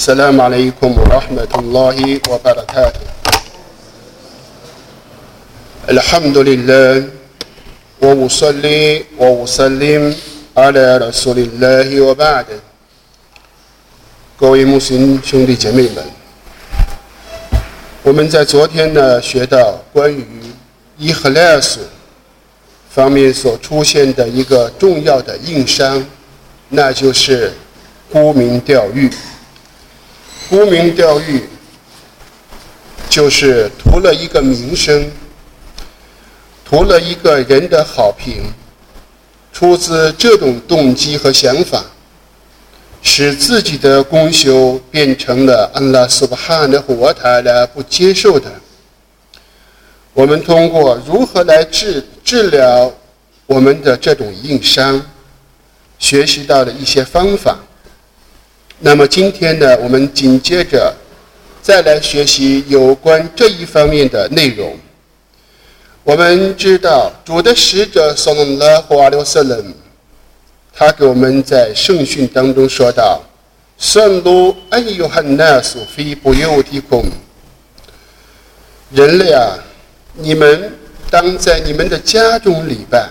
السلام عليكم ورحمة الله وبركاته الحمد لله وأصلي وأسلم على رسول الله وبعد 各位穆斯林兄弟姐妹们，我们在昨天呢学到关于伊赫莱斯方面所出现的一个重要的硬伤，那就是沽名钓誉。 沽名钓誉就是图了一个名声，图了一个人的好评，出自这种动机和想法。使自己的功修变成了安拉苏巴哈的活塔的不接受的。我们通过如何来治治疗我们的这种硬伤，学习到了一些方法。那么今天呢，我们紧接着再来学习有关这一方面的内容。我们知道主的使者送了华留瑟人。他给我们在圣训当中说道：“圣路安有汉纳苏非不由地空。人类啊，你们当在你们的家中礼拜。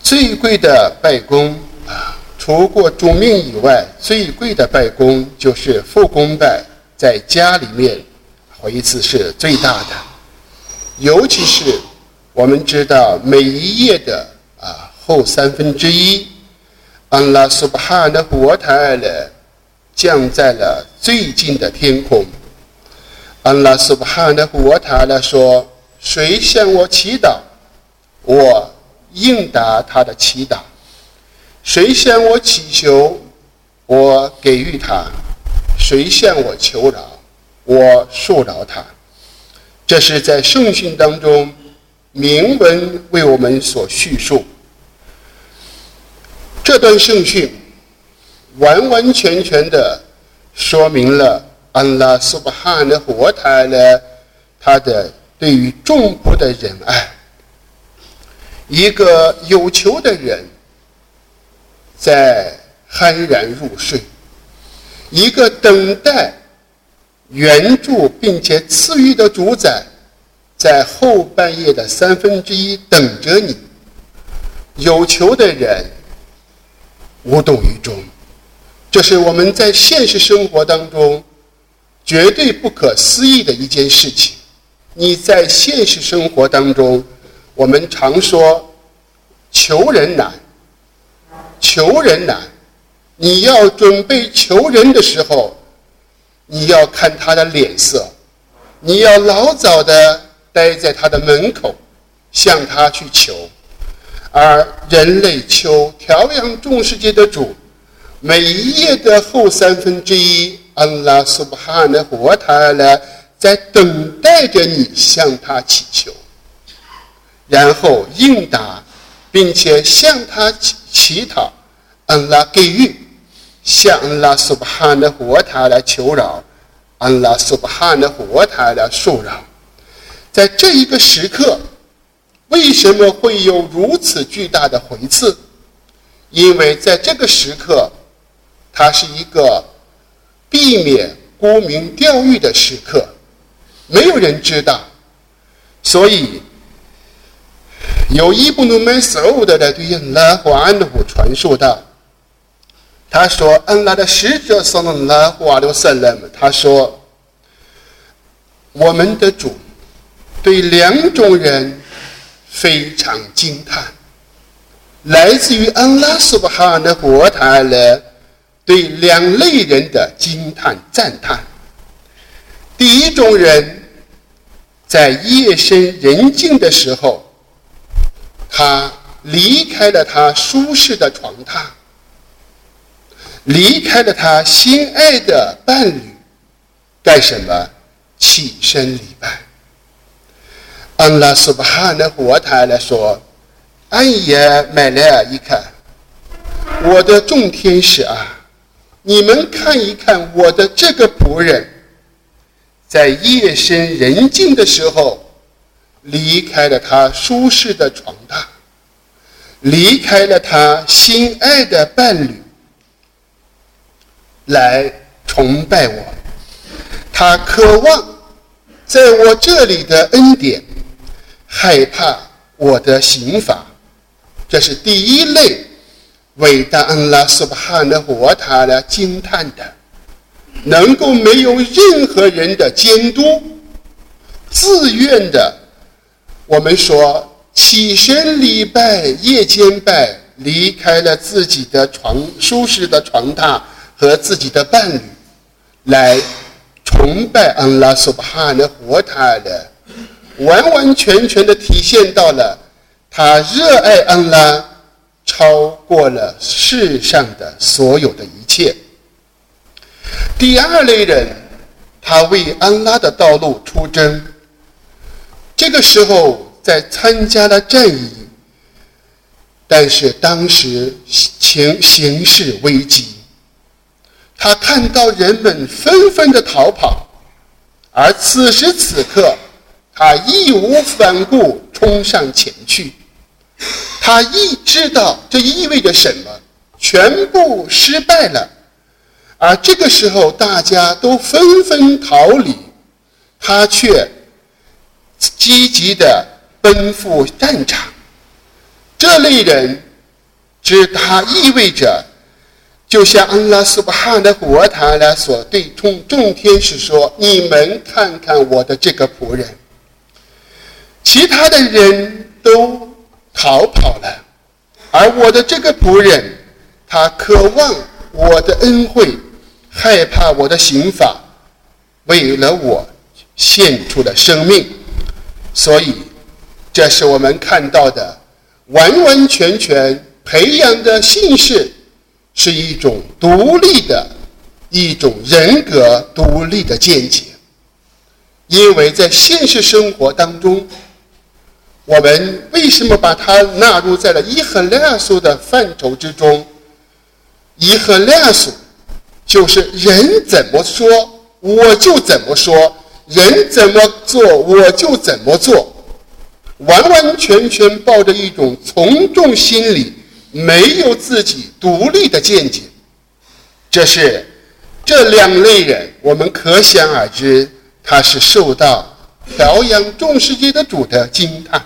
最贵的拜功，除过主命以外，最贵的拜功就是复功拜，在家里面回次是最大的。尤其是我们知道每一页的啊。”后三分之一，安拉苏巴哈的活台了，降在了最近的天空。安拉苏巴哈的活台了说：“谁向我祈祷，我应答他的祈祷；谁向我祈求，我给予他；谁向我求饶，我恕饶他。”这是在圣训当中明文为我们所叙述。这段圣训完完全全的说明了安拉苏巴汗的活态呢，他的对于众仆的仁爱。一个有求的人在酣然入睡，一个等待援助并且赐予的主宰，在后半夜的三分之一等着你。有求的人。无动于衷，这是我们在现实生活当中绝对不可思议的一件事情。你在现实生活当中，我们常说求人难，求人难。你要准备求人的时候，你要看他的脸色，你要老早的待在他的门口，向他去求。而人类求调养众世界的主，每一页的后三分之一，安拉苏巴哈的活塔呢，在等待着你向他祈求，然后应答，并且向他祈祈祷，安拉给予，向安拉苏巴哈的活塔来求饶，安拉苏巴哈的活塔来恕饶，在这一个时刻。为什么会有如此巨大的回赐？因为在这个时刻，它是一个避免沽名钓誉的时刻，没有人知道。所以，有伊布努麦所有的来对安拉和安努传述道：“他说，安拉的使者送了拉和阿留萨勒姆，他说，我们的主对两种人。”非常惊叹，来自于安拉苏巴哈的国台了，对两类人的惊叹赞叹。第一种人，在夜深人静的时候，他离开了他舒适的床榻，离开了他心爱的伴侣，干什么？起身礼拜。安拉苏巴哈的活台来说：“安耶买来一看，我的众天使啊，你们看一看我的这个仆人，在夜深人静的时候，离开了他舒适的床榻，离开了他心爱的伴侣，来崇拜我，他渴望在我这里的恩典，害怕我的刑罚。这是第一类伟大恩拉苏巴汗的活他的惊叹的，能够没有任何人的监督，自愿的，我们说起身礼拜，夜间拜，离开了自己的床舒适的床榻和自己的伴侣，来崇拜安拉苏巴哈的活他的，完完全全的体现到了。他热爱安拉，超过了世上的所有的一切。第二类人，他为安拉的道路出征。这个时候在参加了战役，但是当时情形势危急，他看到人们纷纷的逃跑，而此时此刻，他义无反顾冲上前去。他意知道这意味着什么，全部失败了，而这个时候大家都纷纷逃离，他却积极的奔赴战场。这类人，指他意味着，就像安拉苏巴汗的国塔拉所对众众天使说：“你们看看我的这个仆人。”其他的人都。逃跑了，而我的这个仆人，他渴望我的恩惠，害怕我的刑罚，为了我献出了生命。所以，这是我们看到的完完全全培养的姓氏，是一种独立的、一种人格独立的见解。因为在现实生活当中。我们为什么把它纳入在了伊和量素的范畴之中？伊和量素就是人怎么说我就怎么说，人怎么做我就怎么做，完完全全抱着一种从众心理，没有自己独立的见解。这是这两类人，我们可想而知，他是受到调养众世界的主的惊叹。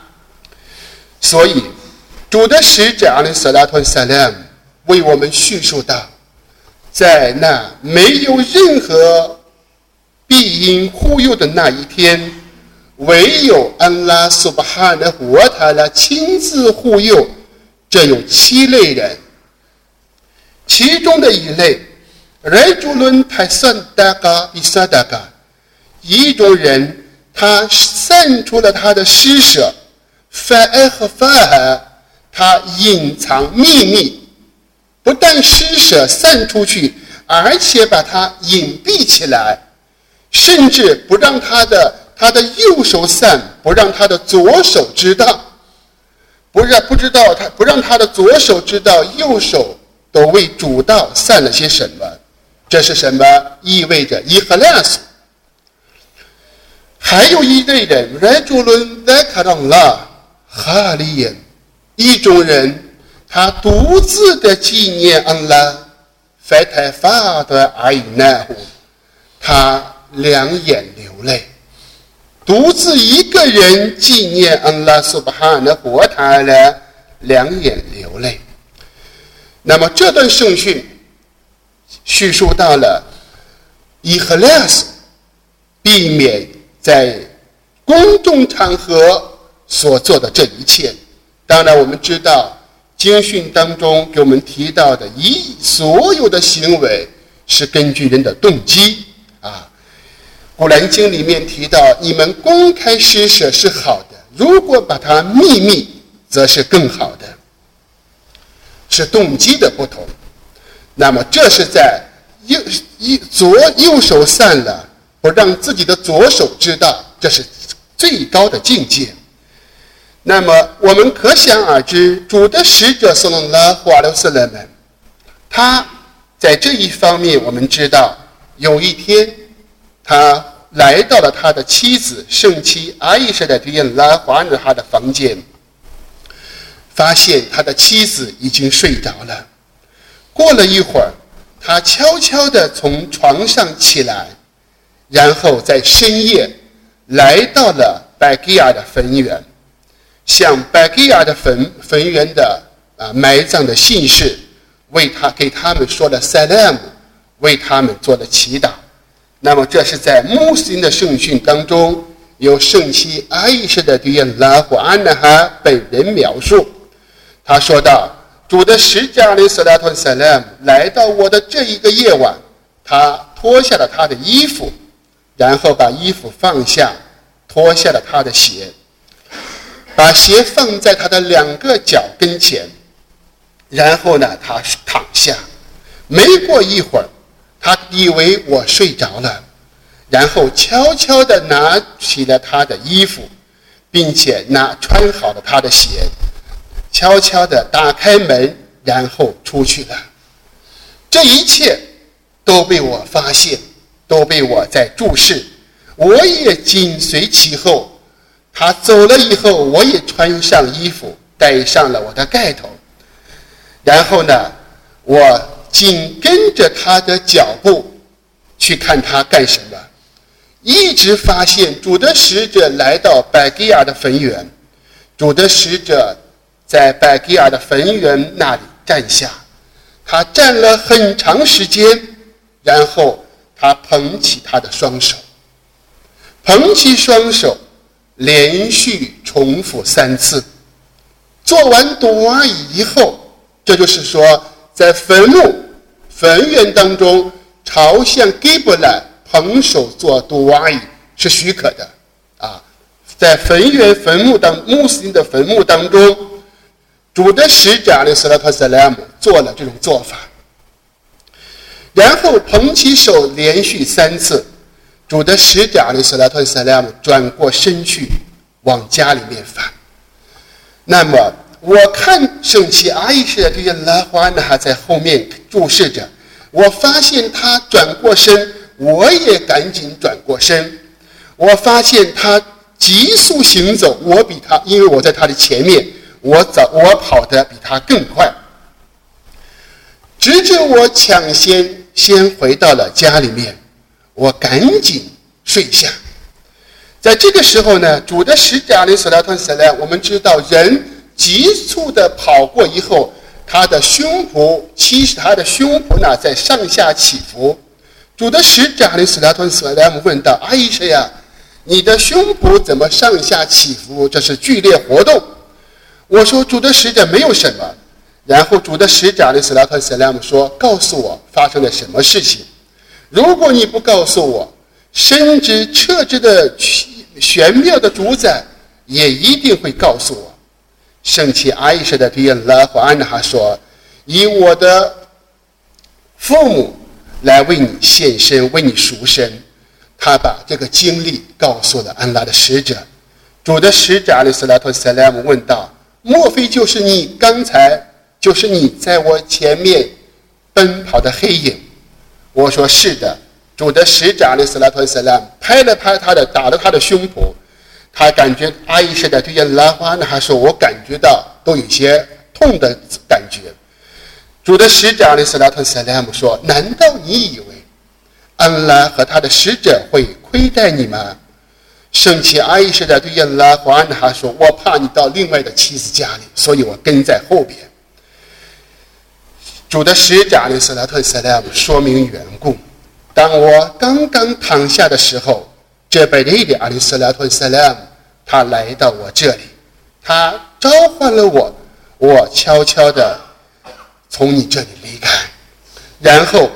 所以，主的使者阿里·萨拉托·萨拉姆为我们叙述道，在那没有任何必因护佑的那一天，唯有安拉苏巴哈的活塔拉亲自护佑。这有七类人，其中的一类，来主伦泰萨达嘎比萨达嘎，一种人，他散出了他的施舍。反而和法尔，他隐藏秘密，不但施舍散出去，而且把它隐蔽起来，甚至不让他的他的右手散，不让他的左手知道，不让不知道他不让他的左手知道右手都为主道散了些什么，这是什么？意味着伊赫拉斯。还有一类人，来主伦在卡当了。哈利人，一种人，他独自的纪念安拉，发太发的阿依奈呼，他两眼流泪，独自一个人纪念安拉苏巴哈的活他了，两眼流泪。那么这段圣训叙述到了伊赫拉斯，避免在公众场合。所做的这一切，当然我们知道经训当中给我们提到的一所有的行为是根据人的动机。古兰经里面提到，你们公开施舍是好的，如果把它秘密，则是更好的，是动机的不同。那么这是在右一左右手散了，不让自己的左手知道，这是最高的境界。那么我们可想而知，主的使者送了华留斯勒们，他在这一方面，我们知道，有一天，他来到了他的妻子圣妻阿伊莎的这样拉华女孩的房间，发现他的妻子已经睡着了。过了一会儿，他悄悄地从床上起来，然后在深夜来到了拜吉亚的坟园，向拜吉亚的坟坟园的啊埋葬的信士为他给他们说了 salam，为他们做了祈祷。那么这是在穆斯林的圣训当中，由圣妻阿伊士的对拉胡安纳哈本人描述，他说道。主的使者阿里斯拉托萨拉姆来到我的这一个夜晚，他脱下了他的衣服，然后把衣服放下，脱下了他的鞋，把鞋放在他的两个脚跟前，然后呢，他躺下。没过一会儿，他以为我睡着了，然后悄悄地拿起了他的衣服，并且拿穿好了他的鞋。悄悄地打开门，然后出去了。这一切都被我发现，都被我在注视。我也紧随其后。他走了以后，我也穿上衣服，戴上了我的盖头。然后呢，我紧跟着他的脚步去看他干什么。一直发现主的使者来到百基亚的坟园，主的使者。在百吉尔的坟园那里站下，他站了很长时间，然后他捧起他的双手，捧起双手，连续重复三次。做完读阿姨以后，这就是说，在坟墓、坟园当中朝向吉布兰捧手做读瓦伊是许可的啊。在坟园、坟墓当穆斯林的坟墓当中。主的使者阿里斯拉特塞莱姆做了这种做法，然后捧起手连续三次，主的使者阿里斯拉特塞莱姆转过身去往家里面返。那么我看圣妻阿伊什对拉花呢还在后面注视着，我发现他转过身，我也赶紧转过身。我发现他急速行走，我比他，因为我在他的前面。我走，我跑得比他更快，直至我抢先先回到了家里面，我赶紧睡下。在这个时候呢，主的使者里所拉吞死了。我们知道，人急促的跑过以后，他的胸脯，其实他的胸脯呢在上下起伏。主的使者阿里斯拉托斯莱姆问道：“阿姨说呀，你的胸脯怎么上下起伏？这是剧烈活动。”我说主的使者没有什么，然后主的使者阿里斯拉特塞拉姆说：“告诉我发生了什么事情。如果你不告诉我，深知彻知的玄妙的主宰也一定会告诉我。”圣妻阿伊舍的对拉和安娜说：“以我的父母来为你献身，为你赎身。”他把这个经历告诉了安拉的使者。主的使者阿里斯拉托塞拉姆问道。莫非就是你刚才就是你在我前面奔跑的黑影？我说是的。主的使者阿里斯拉托斯拉拍了拍他的，打了他的胸脯，他感觉阿姨是在对着兰花呢，还说我感觉到都有些痛的感觉。主的使者阿里斯拉特斯莱姆说：“难道你以为安拉和他的使者会亏待你吗？”圣妻阿伊舍的对亚拉华安哈说：“我怕你到另外的妻子家里，所以我跟在后边。”主的使者阿里斯拉特塞莱姆说明缘故：当我刚刚躺下的时候，这贝利的阿里斯拉托斯拉姆他来到我这里，他召唤了我，我悄悄地从你这里离开，然后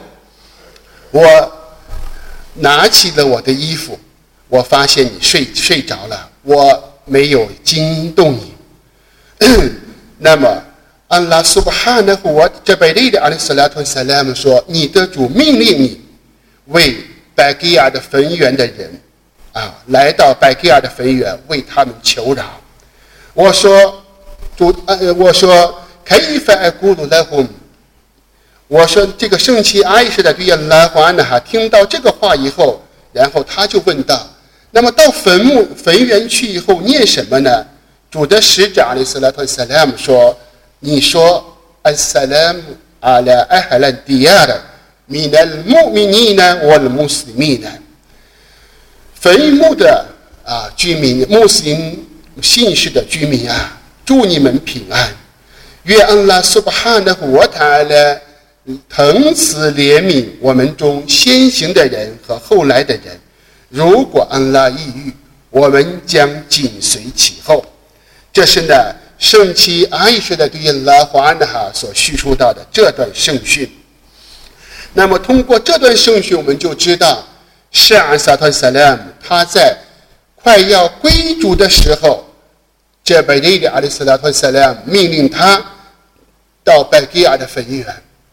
我拿起了我的衣服。我发现你睡睡着了，我没有惊动你。那么，安拉苏巴哈的我这贝利的阿里斯拉托萨拉姆说：“你的主命令你为拜吉亚的坟园的人啊，来到拜吉亚的坟园为他们求饶。”我说：“主，呃，我说可以翻爱咕噜来哄。”我说：“这个圣妻阿伊什的对呀来还呢哈，听到这个话以后，然后他就问道。”那么到坟墓坟园去以后念什么呢？主的使者阿里斯拉特萨拉姆说：“你说阿萨拉姆阿拉艾坟墓的啊居民，穆斯林姓氏的居民啊，祝你们平安。愿安拉苏巴哈的活塔呢，疼慈怜悯我们中先行的人和后来的人。如果安拉抑郁，我们将紧随其后。这是呢，圣妻阿伊什的对拉华安哈所叙述到的这段圣训。那么，通过这段圣训，我们就知道，圣安萨特萨拉姆他在快要归主的时候，这贝利的阿里斯拉特萨拉姆命令他到拜基亚的坟园，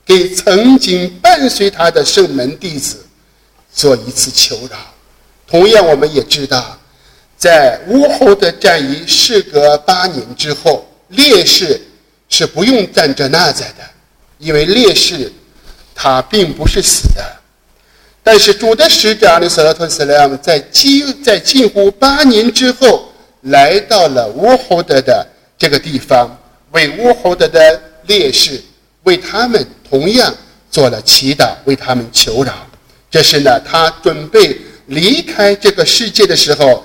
给曾经伴随他的圣门弟子做一次求饶。同样，我们也知道。在乌侯的战役事隔八年之后，烈士是不用站着那在的，因为烈士他并不是死的。但是主的使者阿里斯拉特斯莱姆在近在近乎八年之后，来到了乌侯德的这个地方，为乌侯德的烈士为他们同样做了祈祷，为他们求饶。这是呢，他准备离开这个世界的时候。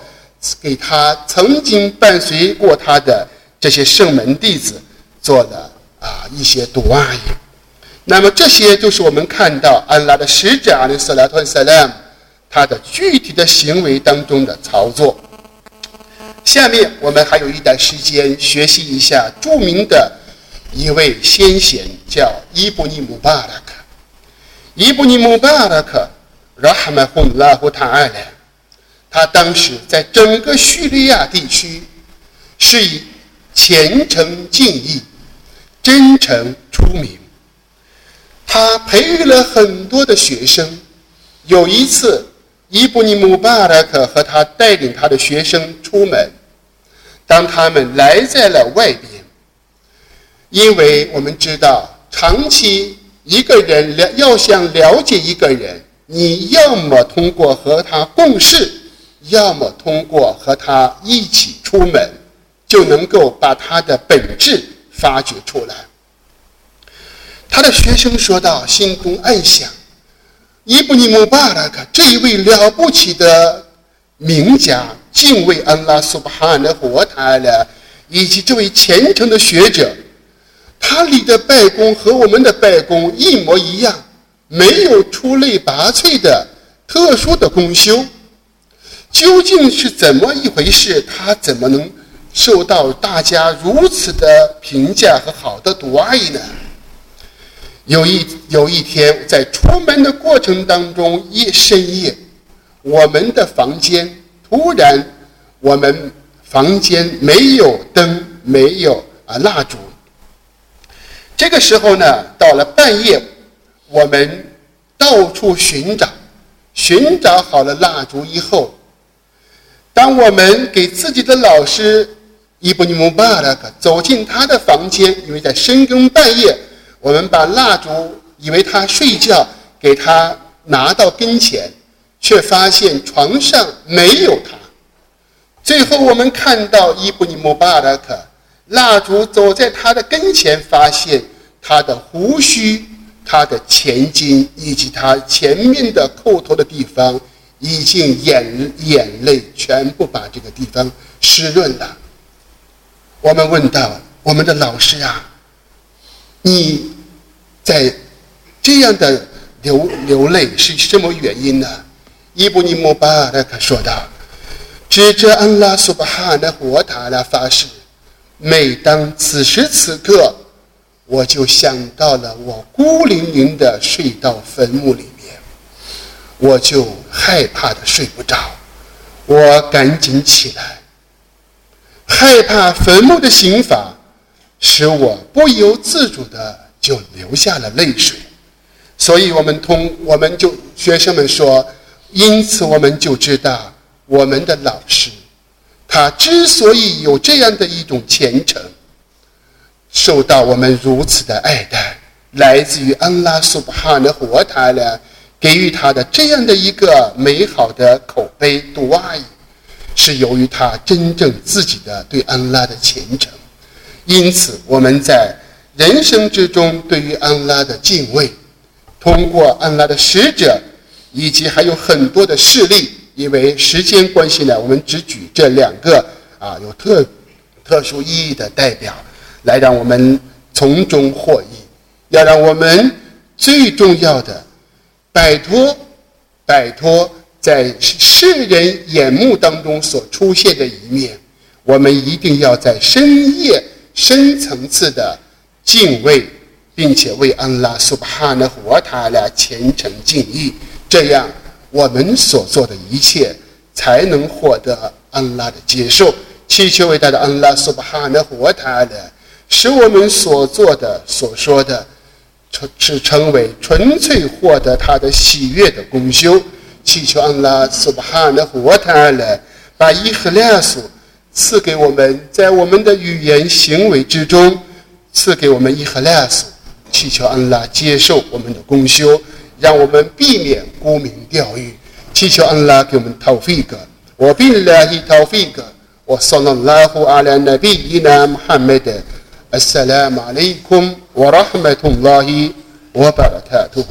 给他曾经伴随过他的这些圣门弟子做了啊一些读阿语，那么这些就是我们看到安拉的使者阿里斯拉特萨拉姆他的具体的行为当中的操作。下面我们还有一段时间学习一下著名的一位先贤，叫伊布尼姆巴拉克。伊布尼姆巴拉克，拉哈曼洪拉胡塔艾莱。他当时在整个叙利亚地区是以虔诚敬意、真诚出名。他培育了很多的学生。有一次，伊布尼姆巴拉克和他带领他的学生出门，当他们来在了外边，因为我们知道，长期一个人了要想了解一个人，你要么通过和他共事。要么通过和他一起出门，就能够把他的本质发掘出来。他的学生说道，心中暗想：伊布尼姆巴拉克这一位了不起的名家，敬畏安拉苏巴哈的活塔了，以及这位虔诚的学者，他立的拜功和我们的拜功一模一样，没有出类拔萃的特殊的功修。究竟是怎么一回事？他怎么能受到大家如此的评价和好的读爱呢？有一有一天，在出门的过程当中，夜深夜，我们的房间突然，我们房间没有灯，没有啊蜡烛。这个时候呢，到了半夜，我们到处寻找，寻找好了蜡烛以后。当我们给自己的老师伊布尼姆巴拉克走进他的房间，因为在深更半夜，我们把蜡烛以为他睡觉，给他拿到跟前，却发现床上没有他。最后我们看到伊布尼姆巴拉克蜡烛走在他的跟前，发现他的胡须、他的前襟以及他前面的扣头的地方。已经眼眼泪全部把这个地方湿润了。我们问到我们的老师啊，你在这样的流流泪是什么原因呢？伊布尼姆巴拉克说道：“指着安拉苏巴哈的火塔拉发誓，每当此时此刻，我就想到了我孤零零的睡到坟墓里面。”我就害怕的睡不着，我赶紧起来，害怕坟墓的刑罚，使我不由自主的就流下了泪水。所以，我们同我们就学生们说，因此我们就知道，我们的老师，他之所以有这样的一种虔诚，受到我们如此的爱戴，来自于安拉苏巴哈的活塔呢。给予他的这样的一个美好的口碑，杜阿伊，是由于他真正自己的对安拉的虔诚。因此，我们在人生之中对于安拉的敬畏，通过安拉的使者，以及还有很多的事例。因为时间关系呢，我们只举这两个啊有特特殊意义的代表，来让我们从中获益。要让我们最重要的摆脱摆脱在世人眼目当中所出现的一面，我们一定要在深夜深层次的敬畏，并且为安拉苏巴哈的活塔来虔诚敬意，这样。我们所做的一切，才能获得安拉的接受。祈求伟大的安拉苏巴哈的活他俩，使我们所做的、所说的，成是成为纯粹获得他的喜悦的功修。祈求安拉苏巴哈的活他俩，把伊赫拉苏赐给我们，在我们的语言行为之中赐给我们伊赫拉苏。祈求安拉接受我们的功修。让我们避免沽名钓誉，祈求安拉给我们 توفيق。وبالله توفيق وصلى الله على نبينا محمد السلام عليكم ورحمة الله وبركاته